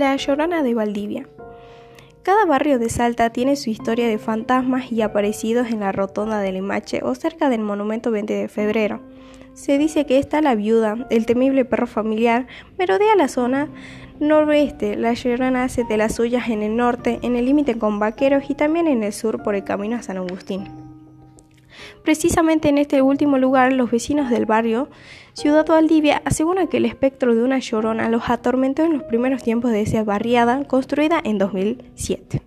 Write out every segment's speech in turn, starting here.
La Llorona de Valdivia. Cada barrio de Salta tiene su historia de fantasmas y aparecidos en la rotonda del Limache o cerca del monumento 20 de febrero. Se dice que está la viuda, el temible perro familiar, merodea la zona noroeste. La Llorona hace de las suyas en el norte, en el límite con Vaqueros y también en el sur por el camino a San Agustín. Precisamente en este último lugar, los vecinos del barrio Ciudad Valdivia aseguran que el espectro de una llorona los atormentó en los primeros tiempos de esa barriada construida en 2007.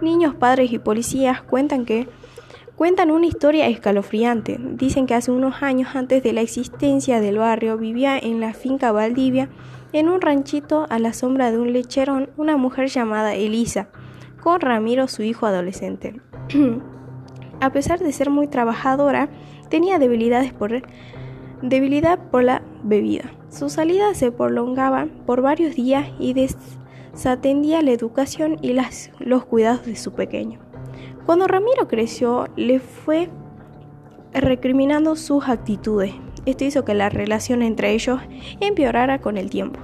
Niños, padres y policías cuentan que cuentan una historia escalofriante. Dicen que hace unos años antes de la existencia del barrio vivía en la finca Valdivia, en un ranchito a la sombra de un lecherón, una mujer llamada Elisa, con Ramiro, su hijo adolescente. A pesar de ser muy trabajadora, tenía debilidades por, debilidad por la bebida. Sus salidas se prolongaban por varios días y desatendía la educación y los cuidados de su pequeño. Cuando Ramiro creció, le fue recriminando sus actitudes. Esto hizo que la relación entre ellos empeorara con el tiempo.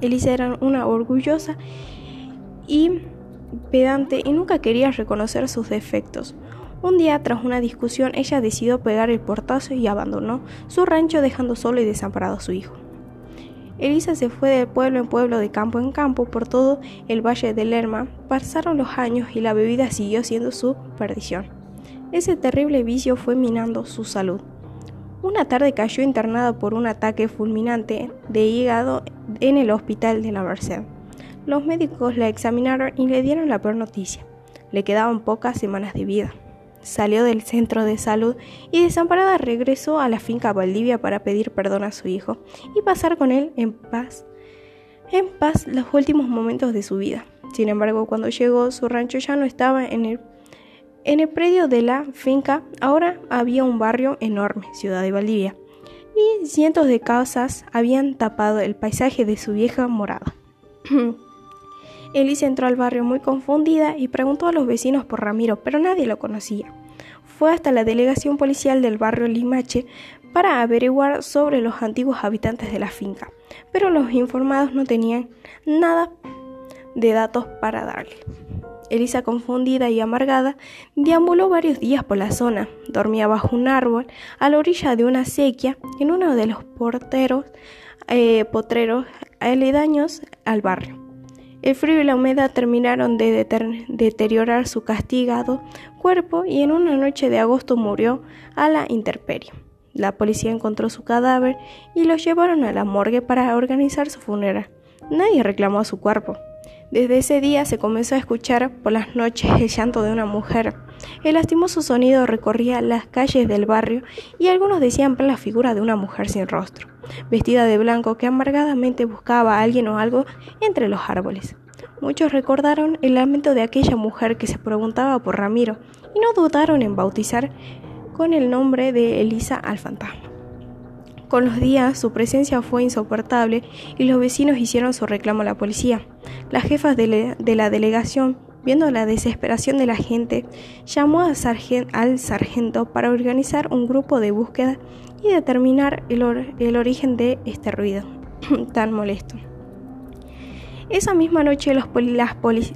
Elisa era una orgullosa y pedante y nunca quería reconocer sus defectos. Un día, tras una discusión, ella decidió pegar el portazo y abandonó su rancho dejando solo y desamparado a su hijo. Elisa se fue de pueblo en pueblo, de campo en campo, por todo el valle de Lerma. Pasaron los años y la bebida siguió siendo su perdición. Ese terrible vicio fue minando su salud. Una tarde cayó internada por un ataque fulminante de hígado en el hospital de la Merced. Los médicos la examinaron y le dieron la peor noticia. Le quedaban pocas semanas de vida salió del centro de salud y desamparada regresó a la finca Valdivia para pedir perdón a su hijo y pasar con él en paz, en paz los últimos momentos de su vida. Sin embargo, cuando llegó, su rancho ya no estaba en el, en el predio de la finca, ahora había un barrio enorme, Ciudad de Valdivia, y cientos de casas habían tapado el paisaje de su vieja morada. Elise entró al barrio muy confundida y preguntó a los vecinos por Ramiro, pero nadie lo conocía. Fue hasta la delegación policial del barrio Limache para averiguar sobre los antiguos habitantes de la finca, pero los informados no tenían nada de datos para darle. Elisa, confundida y amargada, deambuló varios días por la zona. Dormía bajo un árbol, a la orilla de una sequía, en uno de los porteros, eh, potreros aledaños al barrio. El frío y la humedad terminaron de deteriorar su castigado cuerpo y en una noche de agosto murió a la intemperie. La policía encontró su cadáver y lo llevaron a la morgue para organizar su funeral. Nadie reclamó su cuerpo. Desde ese día se comenzó a escuchar por las noches el llanto de una mujer. El lastimoso sonido recorría las calles del barrio y algunos decían la figura de una mujer sin rostro vestida de blanco, que amargadamente buscaba a alguien o algo entre los árboles. Muchos recordaron el lamento de aquella mujer que se preguntaba por Ramiro y no dudaron en bautizar con el nombre de Elisa al fantasma. Con los días su presencia fue insoportable y los vecinos hicieron su reclamo a la policía. Las jefas de, la delegación, viendo la desesperación de la gente, llamó al sargento para organizar un grupo de búsqueda y determinar el, origen de este ruido tan molesto. Esa misma noche los,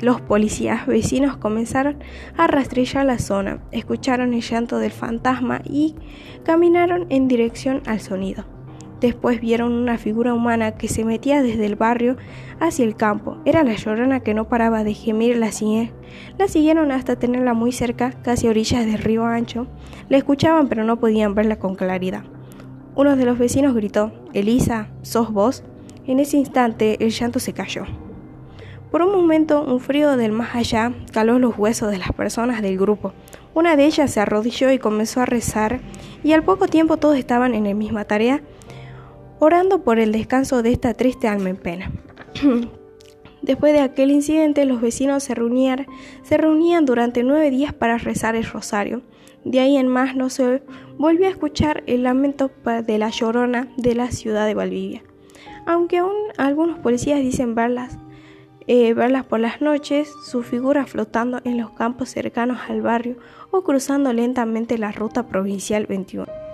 los, policías vecinos comenzaron a rastrillar la zona, escucharon el llanto del fantasma y caminaron en dirección al sonido. Después vieron una figura humana que se metía desde el barrio hacia el campo. Era la llorona que no paraba de gemir. La, la siguieron hasta tenerla muy cerca, casi a orillas del río Ancho. La escuchaban pero no podían verla con claridad. Uno de los vecinos gritó, Elisa, ¿sos vos? En ese instante el llanto se cayó. Por un momento un frío del más allá caló los huesos de las personas del grupo. Una de ellas se arrodilló y comenzó a rezar y al poco tiempo todos estaban en la misma tarea, orando por el descanso de esta triste alma en pena. Después de aquel incidente, los vecinos se reunían, durante nueve días para rezar el rosario. De ahí en más no se volvió a escuchar el lamento de la llorona de la ciudad de Valdivia. Aunque aún algunos policías dicen verlas, eh, verlas por las noches, su figura flotando en los campos cercanos al barrio o cruzando lentamente la ruta provincial 21.